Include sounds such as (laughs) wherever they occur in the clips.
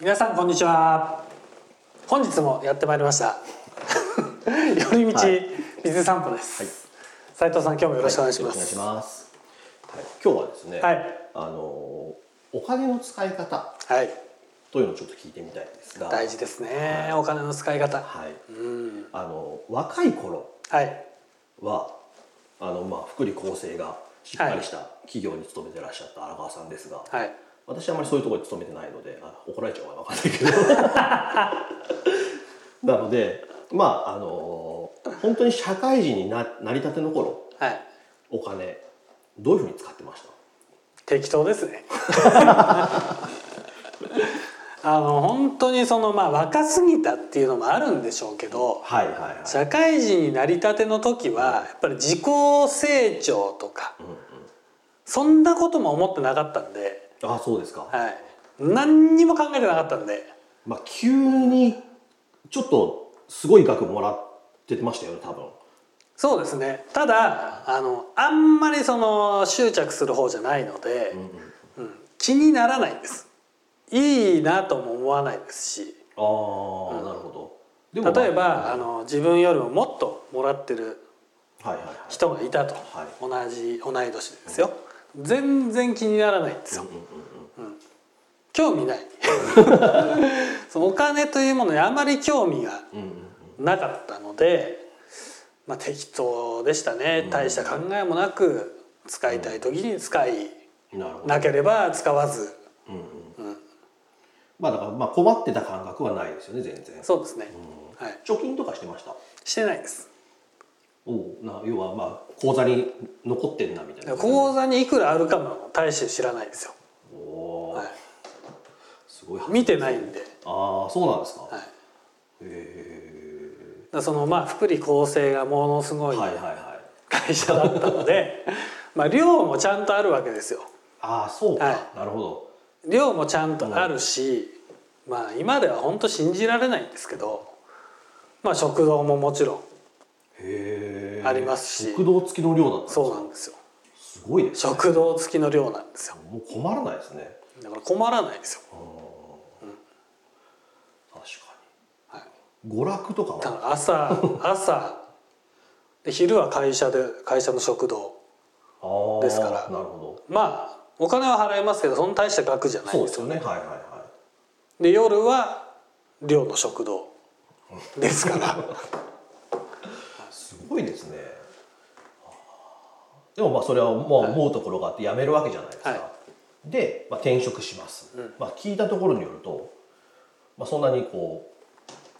皆さんこんにちは。本日もやってまいりました。(laughs) 寄り道はい。水散歩です、斉藤さん今日もよろしくお願いします。はい、今日はですね、はい。あのお金の使い方はい。というのをちょっと聞いてみたいんですが、大事ですね、はい。お金の使い方。はい、うん。あの若い頃はい。はあのまあ福利厚生がしっかりした企業に勤めてらっしゃった荒川さんですが、はい私はあまりそういうところに勤めてないので、あ怒られちゃうかわかんないけど、(laughs) なのでまああの本当に社会人にななりたての頃はい。お金どういうふうに使ってました？適当ですね。(laughs) あの本当にそのまあ若すぎたっていうのもあるんでしょうけどはいはいはい。社会人になりたての時はやっぱり自己成長とかうんうん。そんなことも思ってなかったんで、あそうですか。はい、何にも考えてなかったんで。まあ急にちょっとすごい額もらってましたよね多分。そうですね。ただあのあんまりその執着する方じゃないので、うん気にならないんです。いいなとも思わないですし。ああ、なるほど。で例えば、まあの自分よりももっともらってるあはいはいはい。人がいたと、はい。同じ同い年でですよ全然気にならないんですよ、興味ない。(laughs) そのお金というものにあまり興味がうんうんうん。なかったので、まあ、適当でしたね。大した考えもなく使いたい時に使いなければ使わず。うんうん。まあだからまあ困ってた感覚はないですよね全然。そうですね、はい、貯金とかしてました？してないですおおな要はまあ口座に残ってんなみたいな。口座にいくらあるかも大して知らないですよ、おお、はい、すごい。見てないんで、ああそうなんですか。はい、へらそのまあ福利厚生がものすごいえはいはいはい。会社だったので (laughs) まあ量もちゃんとあるわけですよああそうか、はいなるほど。量もちゃんとあるし、まあ今では本当信じられないんですけどまあ食堂ももちろんへえ。ありますし。食堂付きの量だったんですか？そうなんですよ。すごいですね。食堂付きの量なんですよ。もう困らないですね。だから困らないですよ、確かはい、に。娯楽とかだは。朝 (laughs) 朝。で昼は会社で会社の食堂ですから。なるほまあお金は払いますけどそんな大した額じゃど。ないですよね。よね。はいはいはで夜は寮の食堂ですから (laughs) ごいですね。でもまあそれはもう思うところがあって辞めるわけじゃないですか。はいで、まあ、転職します。まあ聞いたところによると、まあそんなにこ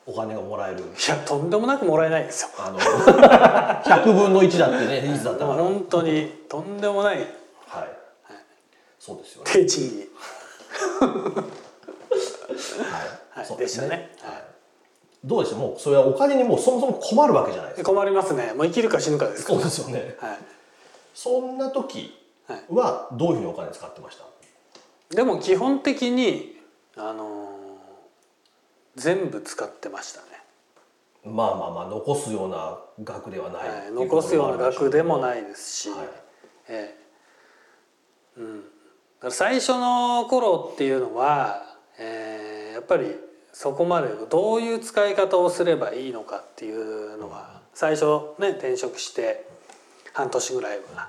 うお金がもらえる。いやとんでもなくもらえないですよあの100分の1だってね、(laughs) いつだったから。本当にとんでもないそうですよね。低賃金 (laughs) はいそうでしたねはい。どうでした？もうそれはお金にもうそもそも困るわけじゃないですか。困りますね。もう生きるか死ぬかですかそうらですよね。はい。そんな時はい。はどういうふうにお金使ってました？でも基本的にあのー全部使ってましたね、まあまあまあ残すような額ではないはい、残すような額でもないいですし、はい。ええ。うん、最初の頃っていうのは、えーやっぱりそこまでどういう使い方をすればいいのかっていうのは最初ね転職して半年ぐらいは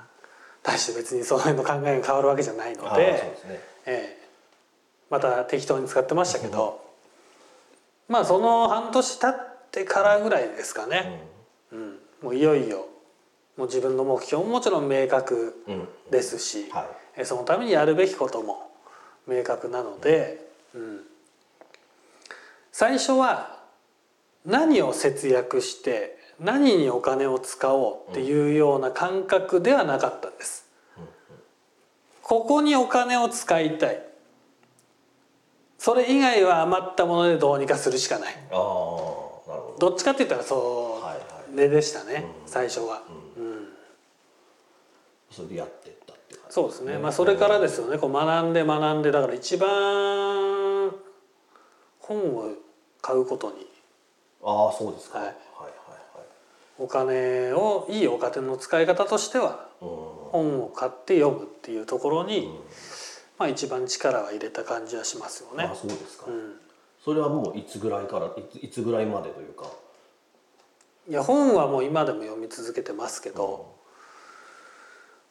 大して別にその辺の考えが変わるわけじゃないので。ええまた適当に使ってましたけど、まあその半年経ってからぐらいですかね、うん。もういよいよもう自分の目標ももちろん明確。ですし、はい。えそのためにやるべきことも明確なので、うん、最初は何を節約して何にお金を使おうっていうような感覚ではなかったんです。ここにお金を使いたい。それ以外は余ったものでどうにかするしかない。ああなるほど。っちかって言ったらそど。はいはい。うででしたね、うん。最初は、うん。それでやってったって感じ。そうですね、まあ、それからですよね。こう学んで学んでだから一番本を買うことにああそうですか。ははいいはいお金をいいお金の使い方としてははい。うん。本を買って読むっていうところに、まあ、一番力は入れた感じはしますよねあ。そうですか、うんそれはもういつぐらいからいついつぐらいまでというかいや本はもう今でも読み続けてますけど、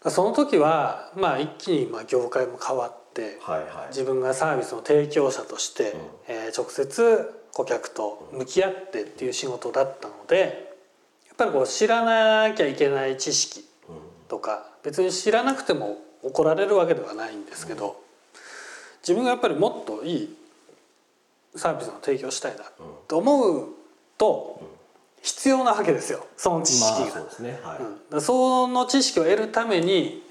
その時はまあ一気にまあ業界も変わってはいはい。自分がサービスの提供者として、えー直接顧客と向き合ってっていう仕事だったのでやっぱりこう知らなきゃいけない知識とか別に知らなくても怒られるわけではないんですけど自分がやっぱりもっといいサービスの提供したいなと思うと必要なわけですよその知識が。まあそうですねはい、うん。だからその知識を得るために、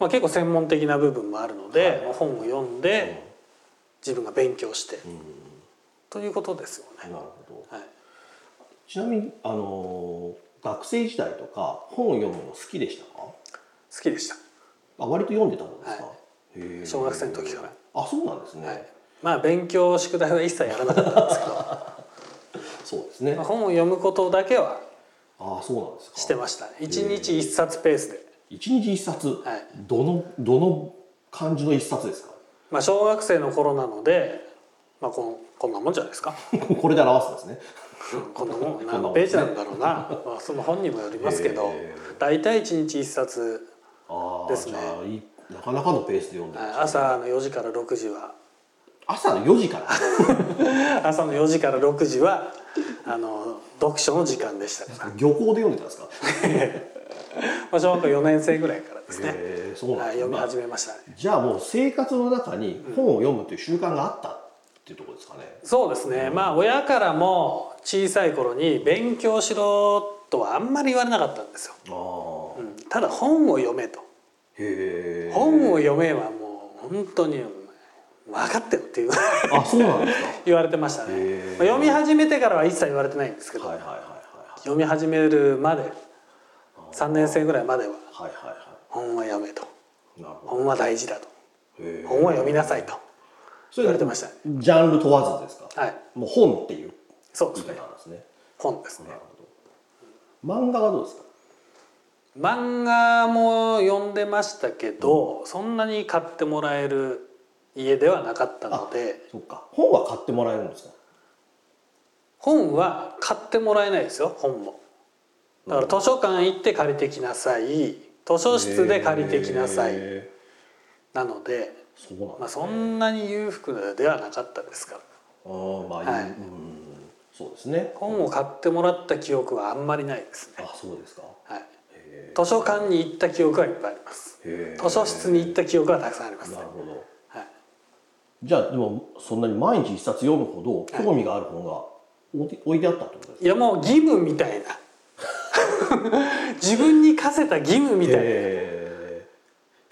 まあ、結構専門的な部分もあるので、はい。まあ本を読んで自分が勉強して、ということですよね。なるほど。はい、ちなみにあのー学生時代とか本を読むの好きでしたか？好きでした、あ割と読んでたもんですか、はへー。小学生の時から。あそうなんですね、はい、まあ勉強宿題は一切やらなかったんですけど。(laughs) そうですね。まあ本を読むことだけはああそうなんですか。してましたね。一日一冊ペースで、一日一冊、はい。どのどの感じの一冊ですか？まあ、小学生の頃なので、まあ、こんこんなもんじゃないですか？(laughs) これで表すんですね。こんなもん何ページなんだろうな、まあ、その本にもよりますけどへ大体一日一冊ですね。なかなかのペースで読んでました朝の4時から6時は。朝の4時から？(laughs) 朝の4時から6時はあの読書の時間でしたから、漁港で読んでたんですか？(laughs) まあ、小学校4年生ぐらいからですね、へえそうなんね読み始めましたね。じゃあもう生活の中に本を読むという習慣があったっていうところですかね。そうですね。まあ親からも小さい頃に勉強しろとはあんまり言われなかったんですよ、うん。ただ本を読めと。へえ本を読めはもう本当に分かってるっていう。あそうなんですか。(laughs) 言われてましたね。まあ読み始めてからは一切言われてないんですけど、はいはいはいはい。読み始めるまで3年生ぐらいまでは本は読めと。本は大事だと。本は読みなさいと。そ言われてましたね。ジャンル問わずですか？はい。もう本っていうそうですね。方なんですね。本ですね。漫画はどうですか？漫画も読んでましたけど、そんなに買ってもらえる家ではなかったので。そっか。本は買ってもらえるんですか？本は買ってもらえないですよ本もだから図書館行って借りてきなさい。図書室で借りてきなさい。へなので、ーそうなんまあ、そんなに裕福ではなかったですから。あーまあ、はい。うんそうですね。本を買ってもらった記憶はあんまりないですね、あそうですか。はい、へ図書館に行った記憶はいっぱいあります。え図書室に行った記憶はたくさんあります。ねなるほど。はい。じゃあでもそんなに毎日一冊読むほど興味がある本が置いてあったってことですいやもう義務みたいな (laughs) 自分に課せた義務みたいな、へ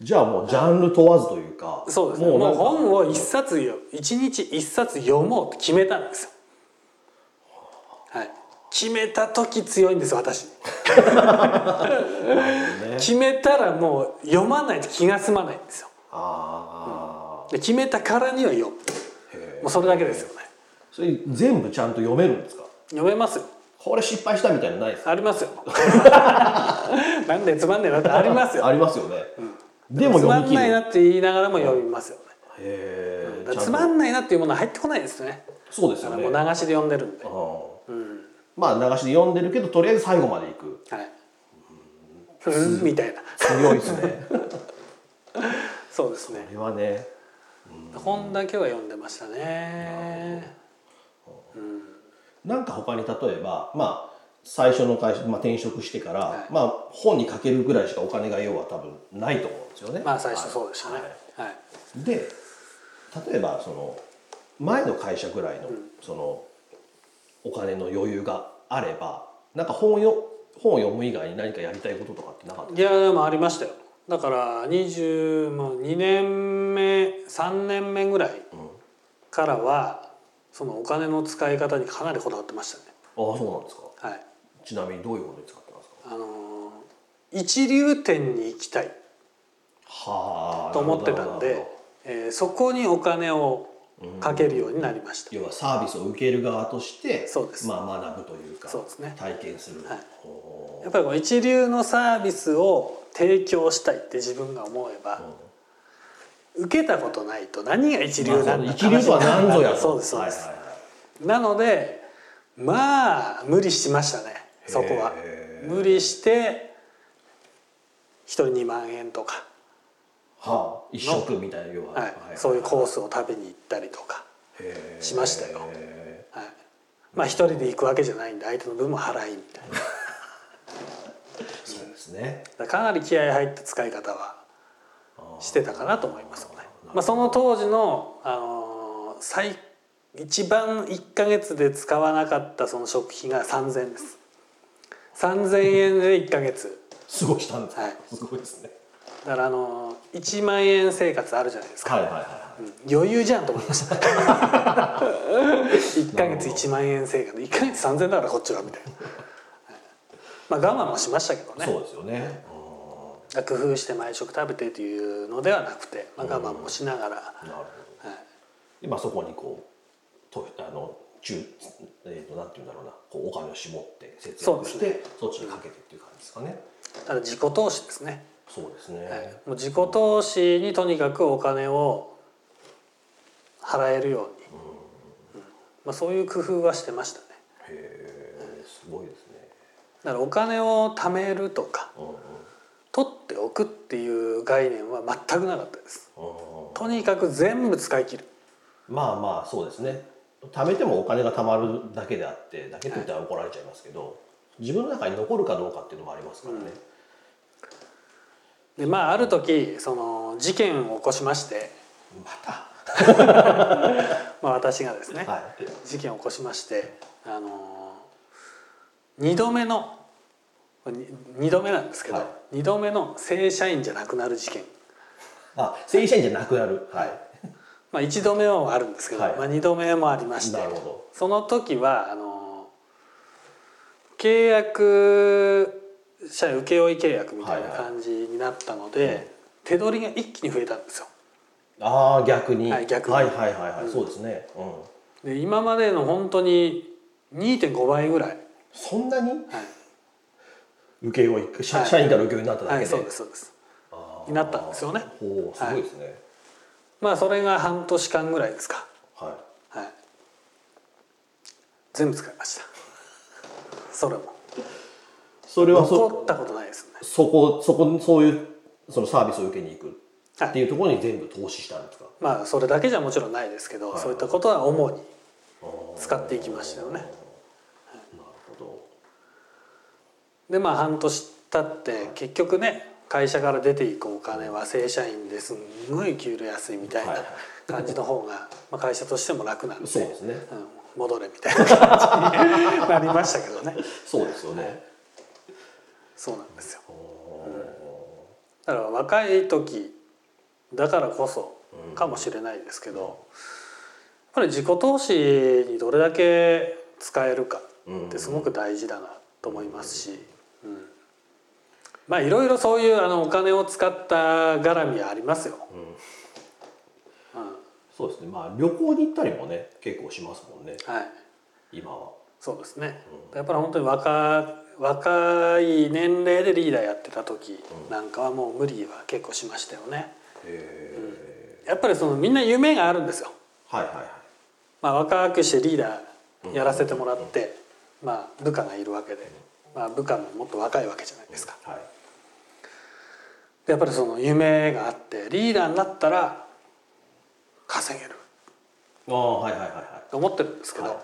ー。じゃあもうジャンル問わずというかそうですね。もう本を一冊よ一日一冊読もうと決めたんですよ。はい。決めた時強いんです私。ね。(laughs) 決めたらもう読まないと気が済まないんですよ。ああ、で決めたからには読む。もうそれだけですよね。それ全部ちゃんと読めるんですか？読めますよこれ失敗したみたいなのないですか？ありますよ。(laughs) なんでつまんねえなってありますよ。ありますよね、でもつまんないなって言いながらも読みますよね。へえつまんないなっていうものは入ってこないですね。そうですよね。もう流しで読んでるんで、うん。まあ流しで読んでるけどとりあえず最後までいく。はい。うん。みたいな。強いですね。(laughs) そうですね。これはね。本だけは読んでましたねなんか他に例えばまあ最初の会社、まあ、転職してから、はい。まあ本にかけるぐらいしかお金が要は多分ないと思うんですよね。まあ最初そうでしたね。はい。はい。で例えばその前の会社ぐらいの、そのお金の余裕があればなんか本よ本を読む以外に何かやりたいこととかってなかった？いやでもありましたよ。だから20もう2年目3年目ぐらいからはそのお金の使い方にかなりこだわってましたね。ああそうなんですか。はい。ちなみにどういうことに使ってますか？あのー一流店に行きたい。はあと思ってたんでえーそこにお金をかけるようになりました。要はサービスを受ける側としてそうです。まあ、学ぶというかそうですね。体験する、はい。ほやっぱり一流のサービスを提供したいって自分が思えば受けたことないと何が一流なんだ。まあ一流とは何ぞやと。そうですそうです、はいはいはい。なのでまあ無理しましたねそこは。無理して一人2万円とか、はあ、一食みたいな要は、はい。そういうコースを食べに行ったりとか、しましたよ。へはい、まあ一人で行くわけじゃないんで相手の分も払いみたいな。ー (laughs) そうですね。だかなり気合い入った使い方はしてたかなと思いますよね。まあ、その当時の、あのー最一番1か月で使わなかったその食費が3,000円です。3,000円で1か月。すごいしたんですか、はい。すごいですね。だからあのー1万円生活あるじゃないですか、はいはいはい余裕じゃんと思いました。(laughs) 1か月1万円生活。1か月3,000円だからこっちはみたいな、はい。まあ我慢もしましたけどね。そうですよね、工夫して毎食食べてというのではなくて、まあ、我慢もしながら、うんなるほど、でまあそこにこうとあの中えー、となんていうんだろうな。こうお金を絞って節約してそ,、そっちにかけてっていう感じですかね。ただ自己投資ですね、そうですね、はい。もう自己投資にとにかくお金を払えるように、うん。まあ、そういう工夫はしてましたね。へえすごいですね。だからお金を貯めるとかうんうん取っておくっていう概念は全くなかったです。うんとにかく全部使い切る。まあまあそうですね。貯めてもお金が貯まるだけであってだけって言ったら怒られちゃいますけど、自分の中に残るかどうかっていうのもありますからね、でまあある時その事件を起こしまして、また？(laughs) まあ、私がですね、はい。事件を起こしましてあの2度目の2度目なんですけど、はい。2度目の正社員じゃなくなる事件、あ正社員じゃなくなる。はい。(laughs) まあ、1度目はあるんですけど、はい。まあ、2度目もありましてなるほど。その時はあの契約者請負契約みたいな感じになったので、手取りが一気に増えたんですよ。ああ逆に、はい逆に。はいはいはいはい、そうですね、うん、で今までの本当に2.5倍ぐらい、はいそんなに？請負社,、社員から請負になっただけで、はい、そうですそうです。になったんですよね。おおすごいですね。まあそれが半年間ぐらいですか。はい、はい。全部使いました。それも。それはそ残ったことないですね。そこそこそういうそのサービスを受けに行く。はい。っていうところに全部投資したんですか、まあそれだけじゃもちろんないですけど、はい。そういったことは主に使っていきましたよねなるほでまあ半年経って結局ね会社から出ていくお金は正社員ですんごい給料安いみたいなはい。感じの方が、まあ、会社としても楽なんどでそうですね。うん、戻れみたいな感じに (laughs) なりましたけどね。そうですよね、そうなんですよ。おだから若い時だからこそかもしれないですけど、やっぱり自己投資にどれだけ使えるかってすごく大事だなと思いますし、うんまあいろいろそういうあのお金を使った絡みはありますよ。うん。うん。そうですね。まあ旅行に行ったりもね結構しますもんね。はい、今は。そうですね。やっぱり本当に若若い年齢でリーダーやってた時なんかはもう無理は結構しましたよね。へやっぱりそのみんな夢があるんですよ。えはいはいはい。まあ、若くしてリーダーやらせてもらって、まあ、部下がいるわけで、まあ、部下ももっと若いわけじゃないですか。はい。でやっぱりその夢があってリーダーになったら稼げる。ああはいはいはいはい。と思ってるんですけど、はい。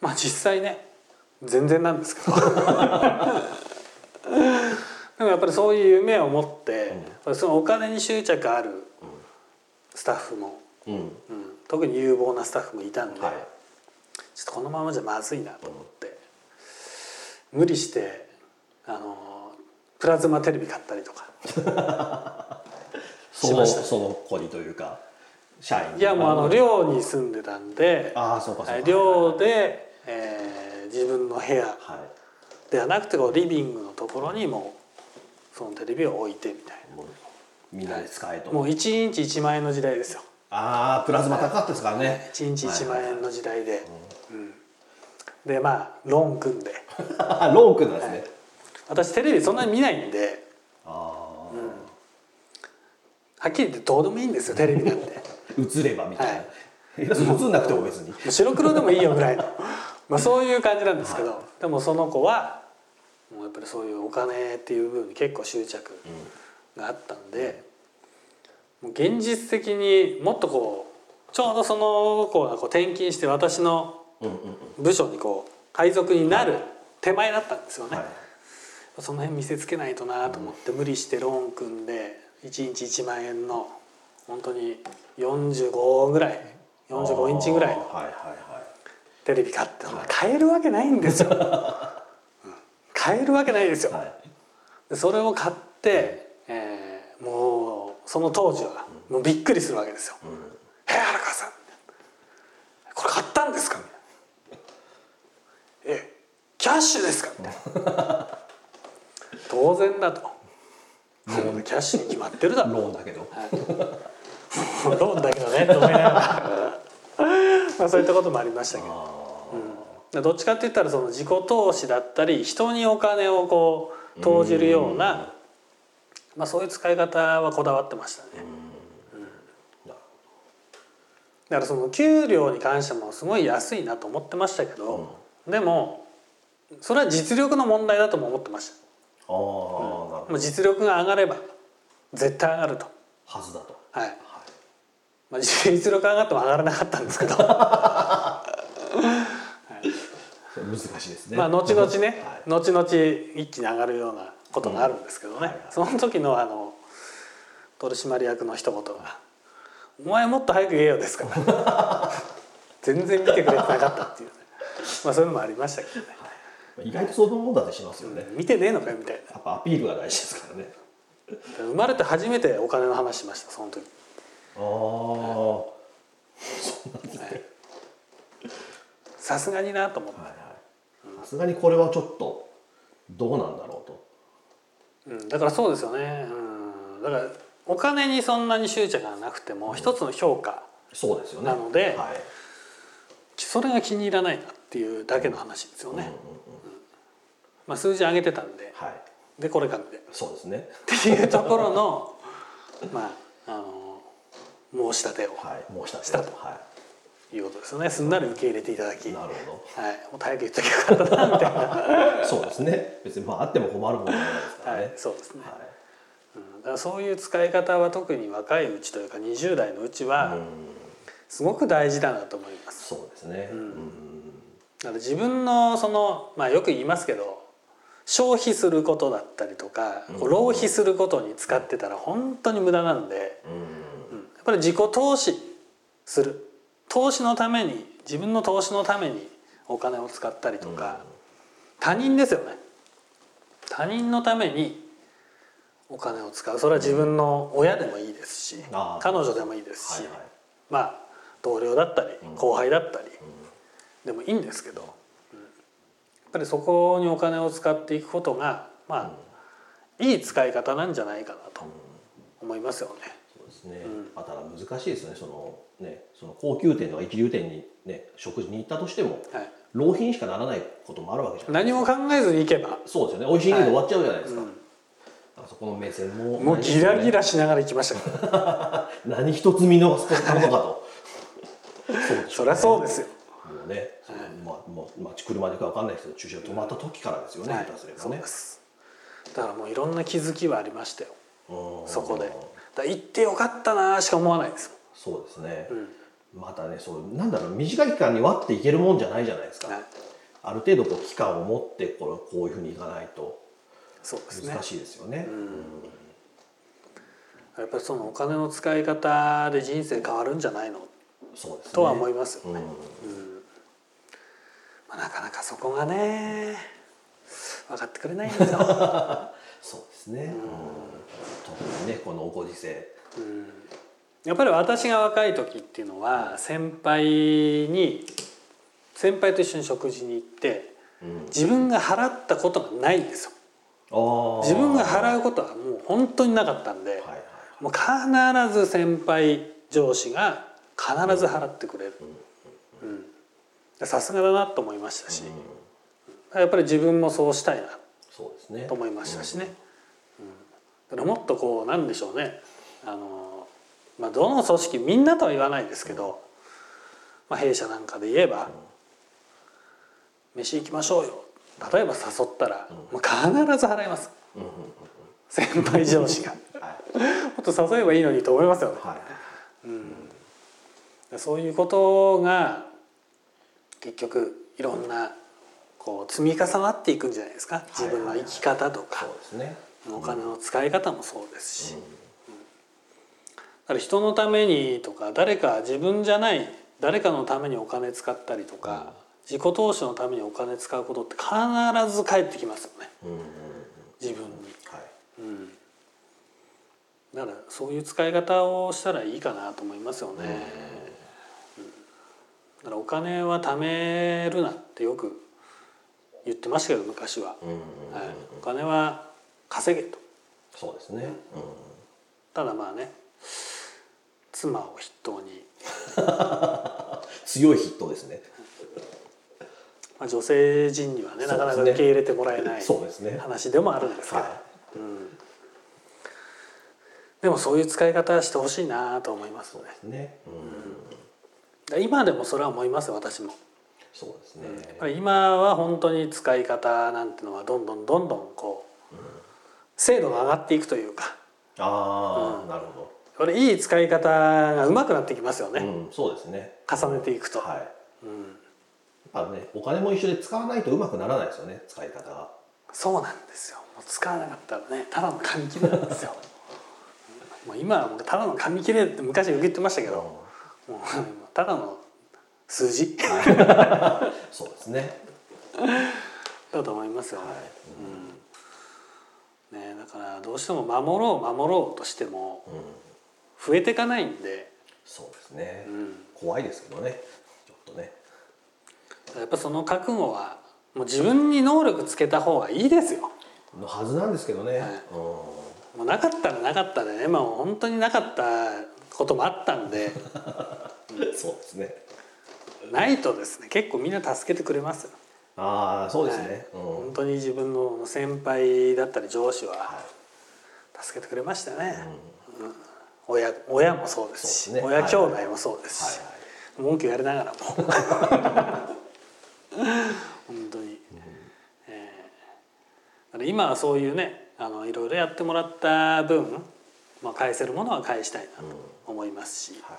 まあ実際ね全然なんですけど。(laughs) でもやっぱりそういう夢を持って、やっぱりそのお金に執着あるスタッフも、うん。うん、特に有望なスタッフもいたんで、はい。ちょっとこのままじゃまずいなと思って、無理してプラズマテレビ買ったりとか。(laughs) そのしました。その子にというか社員に。いやもうあの寮に住んでたんでああそうかそうか。はい。寮で、えー自分の部屋はい。ではなくてこうリビングのところにもうそのテレビを置いてみたいもうみんなで使えと、なもう1日1万円の時代ですよ。ああプラズマ高かったですからね、1日1万円の時代で、うん。でまあローン組んで。(laughs) ローン君なんですね、私テレビそんなに見ないんで。あはっきり言ってどうでもいいんですよテレビなんて。(laughs) 映ればみたいな、はい。映んなくても別に白黒でもいいよぐらいの。(laughs) まあそういう感じなんですけど、でもその子はもうやっぱりそういうお金っていう部分に結構執着があったんで、もう現実的にもっとこうちょうどその子がこう転勤して私のうんうんうん。部署にこう配属になる手前だったんですよね、はいその辺見せつけないとなと思って無理してローン組んで1日1万円の本当に45ぐらい45インチぐらいのテレビ買って買えるわけないんですよ、(laughs) うん。買えるわけないですよ、はい。でそれを買って、えーもうその当時はもうびっくりするわけですよ「え荒川さんこれ買ったんですか?」みたいな「えキャッシュですか?」みたいな (laughs) 当然だと。もうキャッシュに決まってるだろ。ローンだけど。(laughs) ローンだけどねと思いながらまあそういったこともありましたけど。あでどっちかって言ったらその自己投資だったり人にお金をこう投じるようなまあ、そういう使い方はこだわってましたね。だからその給料に関してもすごい安いなと思ってましたけど、でもそれは実力の問題だとも思ってましたああ、実力が上がれば絶対上がると。はずだと。はい、まあ、実力上がっても上がらなかったんですけど。(laughs) 難しいですね。まあ後々ね、(laughs) はい。後々一気に上がるようなことがあるんですけどね、うんはいはい。その時のあの取締役の一言が「お前もっと早く言えよ」ですから。(laughs) 全然見てくれてなかったっていうね。まあそういうのもありましたけどね意外とそのもんだってしますよね、見てねえのかよみたいな。やっぱアピールが大事ですからね。生まれて初めてお金の話しましたその時。ああ。はさすがになと思って。さすがにこれはちょっとどうなんだろうと。うん、だからそうですよね、うん、だからお金にそんなに執着がなくても一つの評価そうですよね。なのではい。それが気に入らないなっていうだけの話ですよね、まあ、数字上げてたんで。はい。でこれ買って。っそうですね。ていうところの (laughs) まああの申し立てをはい申し立てしたと。はい。うことですよね。すんなり受け入れていただき、いなはい、るほもっと早く言っときゃよかったなみたいな、ど (laughs) そうですね。別にまああっても困るものじゃないですからね。はい、そうですね、はい。うん、だからそういう使い方は特に若いうちというか20代のうちはすごく大事だなと思いますそうですね、うん。だから自分のそのまあよく言いますけど消費することだったりとか、こう浪費することに使ってたら本当に無駄なんで、うん。うん。やっぱり自己投資する。投資のために自分の投資のためにお金を使ったりとか、他人ですよね。他人のためにお金を使う。それは自分の親でもいいですし、彼女でもいいですし、はいはい。まあ同僚だったり後輩だったり。でもいいんですけど、ぱりそこにお金を使っていくことがまあ、いい使い方なんじゃないかなと思いますよね。そうですね、まただ難しいですね。そのねその高級店とか一流店にね食事に行ったとしてもはい、浪費にしかならないこともあるわけじゃない何も考えずに行けば。そうですよね。美味しいけど終わっちゃうじゃないですか、うんあそこの目線ももうギラギララしながら行きました。(laughs) 何一つ見逃すものかと。(laughs) そりゃそうですよ。ね、そのまあもうまあ車でかわかんないですけど駐車場止まった時からですよね、はい。下手すればね。だからもういろんな気づきはありましたよ。うん。そこで。だ行ってよかったなしか思わないですそうですね、ん。またねそうなんだろう短い期間に割っていけるもんじゃないじゃないですか、はい。ある程度こう期間を持ってこれこういうふうにいかないと難しいですよね。やっぱりそのお金の使い方で人生変わるんじゃないの、そうですね。とは思いますようん。ね、まあ、なかなかそこがね分かってくれないんですよ。(laughs) そうですね、うん。特にねこのおご時世。やっぱり私が若い時っていうのは先輩に先輩と一緒に食事に行ってうん。自分が払ったことがないんですよ。自分が払うことはもう本当になかったんで、はいはいもう必ず先輩上司が必ず払ってくれる。うんさすがだなと思いましたし、やっぱり自分もそうしたいな。そうですね。と思いましたしね、うん。だからもっとこうなんでしょうね。あのまあ、どの組織みんなとは言わないですけど、まあ、弊社なんかで言えば「飯行きましょうよ」例えば誘ったら、もう必ず払います、先輩上司が。(laughs) はい。もっと誘えばいいのにと思いますよね。はい。そういうことが結局いろんなこう積み重なっていくんじゃないですか。自分の生き方とか。そうお金の使い方もそうですし、うん。だから人のためにとか誰か自分じゃない誰かのためにお金使ったりとか、自己投資のためにお金使うことって必ず返ってきますよね。うんうんうん。自分に。はい。うん、だからそういう使い方をしたらいいかなと思いますよね。うんだからお金は貯めるなってよく言ってましたけど昔は、うんうんはい、お金は稼げと。そうですね。ただまあね妻を筆頭に、(laughs) 強いヒットですね。まあ、女性陣にはねなかなか受け入れてもらえないそうですね。話でもあるんですけど、はでもそういう使い方してほしいなと思いますね。いね。うん今でもそれは思いますよ私も。そうですね。やっぱり今は本当に使い方なんてのはどんどんどんどんこう精度が上がっていくというか。ああなるほこれいい使い方が上手くなってきますよね、どうんそうですね。重ねていくと、はい。うん、やっぱねお金も一緒で使わないとうまくならないですよね使い方が。そうなんですよ。もう使わなかったらねただの紙切れなんですよ。もう今はもうただの紙切れって昔言ってましたけど、もうただの数字。(laughs) そうですね。だと思いますよね,、うん。ねだからどうしても守ろう守ろうとしてもうん。増えていかないんで、そうですね。うん、怖いですけどね。ちょっとね。やっぱその覚悟はもう自分に能力つけた方がいいですよ。のはずなんですけどね、はい。うん。もうなかったらなかったでね、まあ、本当になかったこともあったんで。(laughs) そうですね。ないとですね結構みんな助けてくれますよ。ああそうですね、うん。本当に自分の先輩だったり上司はは助けてくれましたね。いうん。親親もそうですしね。親兄弟もそうですし、はいはい。文句言われながらも。(laughs) 本当に、えー。だから今はそういうねあのいろいろやってもらった分、まあ、返せるものは返したいなと思いますし、はい。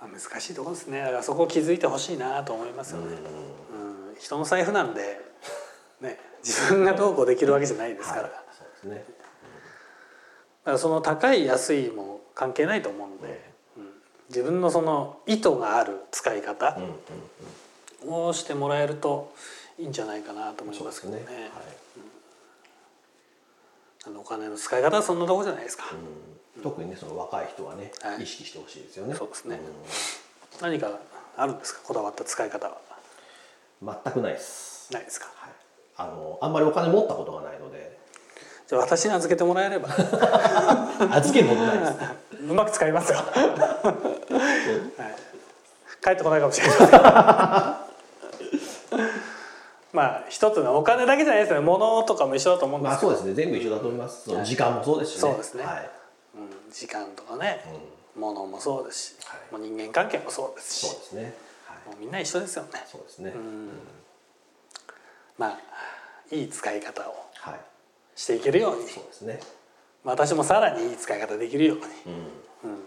まあ、難しいところですね。だからそこを気づいてほしいなと思いますよね、うん。人の財布なんで、ね、自分がどうこうできるわけじゃないですから,、はい。そうですね。だからその高い安いも関係ないと思うんで、うん。自分のその意図がある使い方うんうんをしてもらえるといいんじゃないかなと思いますけどね。はいあのお金の使い方はそんなとこじゃないですか、うん、特にねその若い人はね、はい。意識してほしいですよね。そうですね。ん。何かあるんですか？こだわった使い方は。全くないです、ないですか？はい、あのあんまりお金持ったことがないので。じゃあ私に預けてもらえれば。(laughs) 預けることないです。うまく使いますよ、はい、帰ってこないかもしれないまあ一つのお金だけじゃないですよね。物とかも一緒だと思うんでまあすけど、そうですね。全部一緒だと思います。その時間もそうですしね。そうですね。はい。うん、時間とかね、物もそうですし、はい。もう人間関係もそうですし。そうですね。はい。もうみんな一緒ですよね。そうですね。まあいい使い方をはい。していけるように。そうですね。私もさらにいい使い方できるように、うん。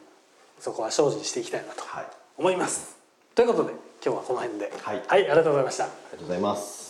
そこは精進していきたいなとはい。あ思います。ということで今日はこの辺で、はい。ありがとうございました。りがとうございます